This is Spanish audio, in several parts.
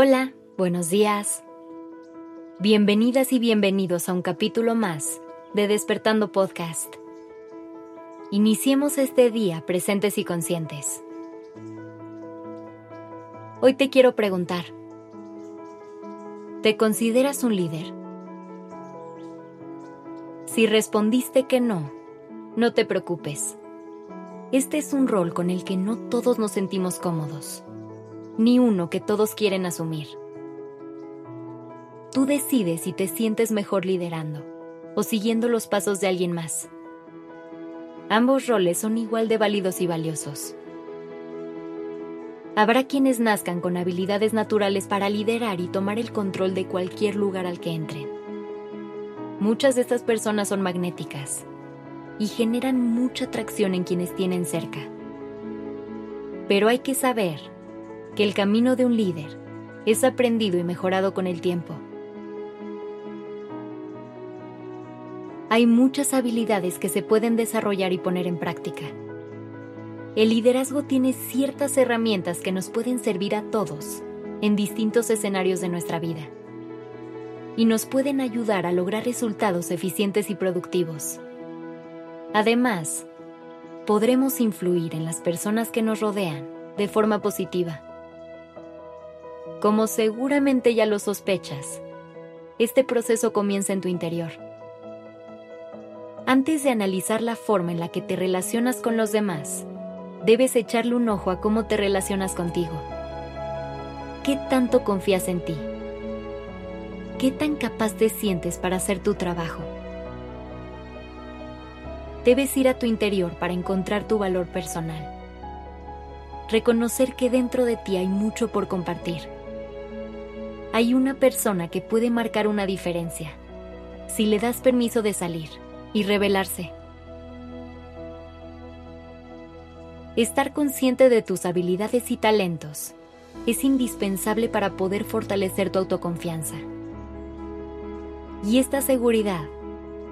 Hola, buenos días. Bienvenidas y bienvenidos a un capítulo más de Despertando Podcast. Iniciemos este día presentes y conscientes. Hoy te quiero preguntar, ¿te consideras un líder? Si respondiste que no, no te preocupes. Este es un rol con el que no todos nos sentimos cómodos ni uno que todos quieren asumir. Tú decides si te sientes mejor liderando o siguiendo los pasos de alguien más. Ambos roles son igual de válidos y valiosos. Habrá quienes nazcan con habilidades naturales para liderar y tomar el control de cualquier lugar al que entren. Muchas de estas personas son magnéticas y generan mucha atracción en quienes tienen cerca. Pero hay que saber que el camino de un líder es aprendido y mejorado con el tiempo. Hay muchas habilidades que se pueden desarrollar y poner en práctica. El liderazgo tiene ciertas herramientas que nos pueden servir a todos en distintos escenarios de nuestra vida y nos pueden ayudar a lograr resultados eficientes y productivos. Además, podremos influir en las personas que nos rodean de forma positiva. Como seguramente ya lo sospechas, este proceso comienza en tu interior. Antes de analizar la forma en la que te relacionas con los demás, debes echarle un ojo a cómo te relacionas contigo. ¿Qué tanto confías en ti? ¿Qué tan capaz te sientes para hacer tu trabajo? Debes ir a tu interior para encontrar tu valor personal. Reconocer que dentro de ti hay mucho por compartir hay una persona que puede marcar una diferencia si le das permiso de salir y revelarse. Estar consciente de tus habilidades y talentos es indispensable para poder fortalecer tu autoconfianza. Y esta seguridad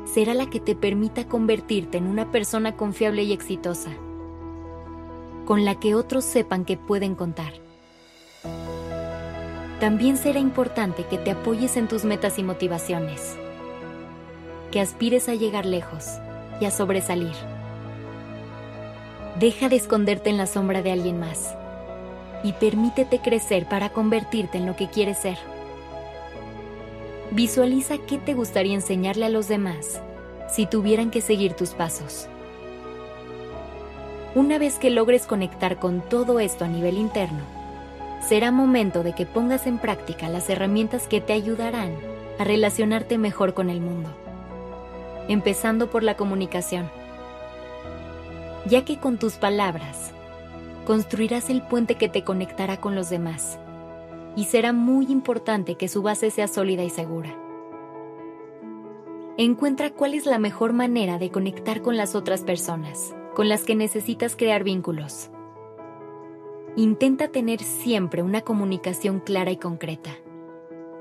será la que te permita convertirte en una persona confiable y exitosa, con la que otros sepan que pueden contar también será importante que te apoyes en tus metas y motivaciones, que aspires a llegar lejos y a sobresalir. Deja de esconderte en la sombra de alguien más y permítete crecer para convertirte en lo que quieres ser. Visualiza qué te gustaría enseñarle a los demás si tuvieran que seguir tus pasos. Una vez que logres conectar con todo esto a nivel interno, será momento de que pongas en práctica las herramientas que te ayudarán a relacionarte mejor con el mundo, empezando por la comunicación, ya que con tus palabras construirás el puente que te conectará con los demás y será muy importante que su base sea sólida y segura. Encuentra cuál es la mejor manera de conectar con las otras personas, con las que necesitas crear vínculos Intenta tener siempre una comunicación clara y concreta,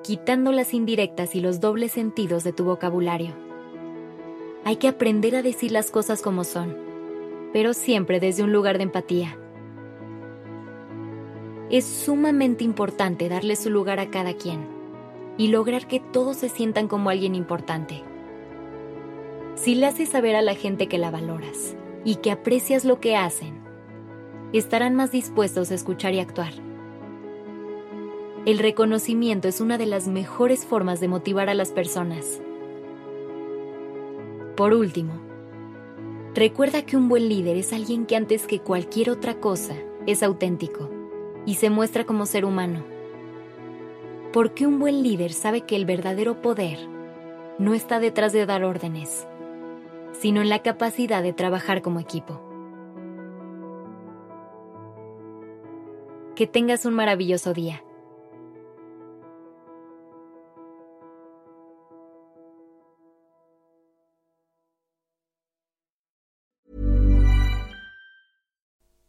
quitando las indirectas y los dobles sentidos de tu vocabulario. Hay que aprender a decir las cosas como son, pero siempre desde un lugar de empatía. Es sumamente importante darle su lugar a cada quien y lograr que todos se sientan como alguien importante. Si le haces saber a la gente que la valoras y que aprecias lo que hacen, estarán más dispuestos a escuchar y actuar. El reconocimiento es una de las mejores formas de motivar a las personas. Por último, recuerda que un buen líder es alguien que antes que cualquier otra cosa es auténtico y se muestra como ser humano. Porque un buen líder sabe que el verdadero poder no está detrás de dar órdenes, sino en la capacidad de trabajar como equipo. Que tengas un maravilloso día.